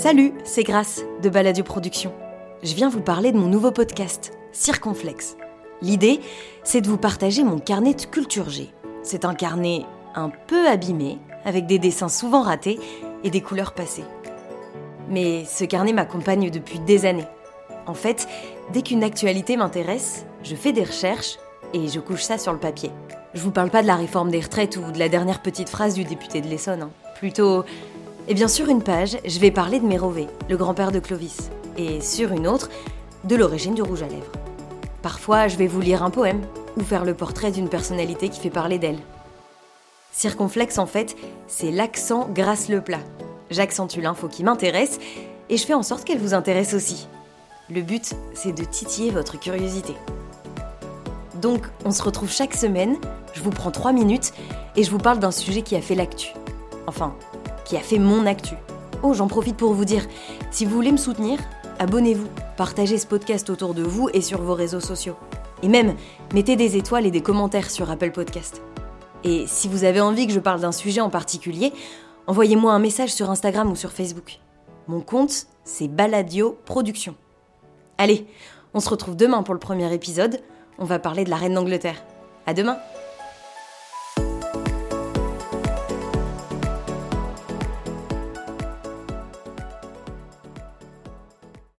Salut, c'est Grâce de Baladio Productions. Je viens vous parler de mon nouveau podcast, Circonflexe. L'idée, c'est de vous partager mon carnet de culture G. C'est un carnet un peu abîmé, avec des dessins souvent ratés et des couleurs passées. Mais ce carnet m'accompagne depuis des années. En fait, dès qu'une actualité m'intéresse, je fais des recherches et je couche ça sur le papier. Je vous parle pas de la réforme des retraites ou de la dernière petite phrase du député de l'Essonne. hein. Plutôt et bien sur une page, je vais parler de Mérové, le grand-père de Clovis, et sur une autre, de l'origine du rouge à lèvres. Parfois, je vais vous lire un poème, ou faire le portrait d'une personnalité qui fait parler d'elle. Circonflexe, en fait, c'est l'accent grâce le plat. J'accentue l'info qui m'intéresse, et je fais en sorte qu'elle vous intéresse aussi. Le but, c'est de titiller votre curiosité. Donc, on se retrouve chaque semaine, je vous prends 3 minutes, et je vous parle d'un sujet qui a fait l'actu. Enfin, qui a fait mon actu. Oh, j'en profite pour vous dire, si vous voulez me soutenir, abonnez-vous, partagez ce podcast autour de vous et sur vos réseaux sociaux. Et même, mettez des étoiles et des commentaires sur Apple Podcast. Et si vous avez envie que je parle d'un sujet en particulier, envoyez-moi un message sur Instagram ou sur Facebook. Mon compte, c'est Baladio Productions. Allez, on se retrouve demain pour le premier épisode. On va parler de la reine d'Angleterre. À demain!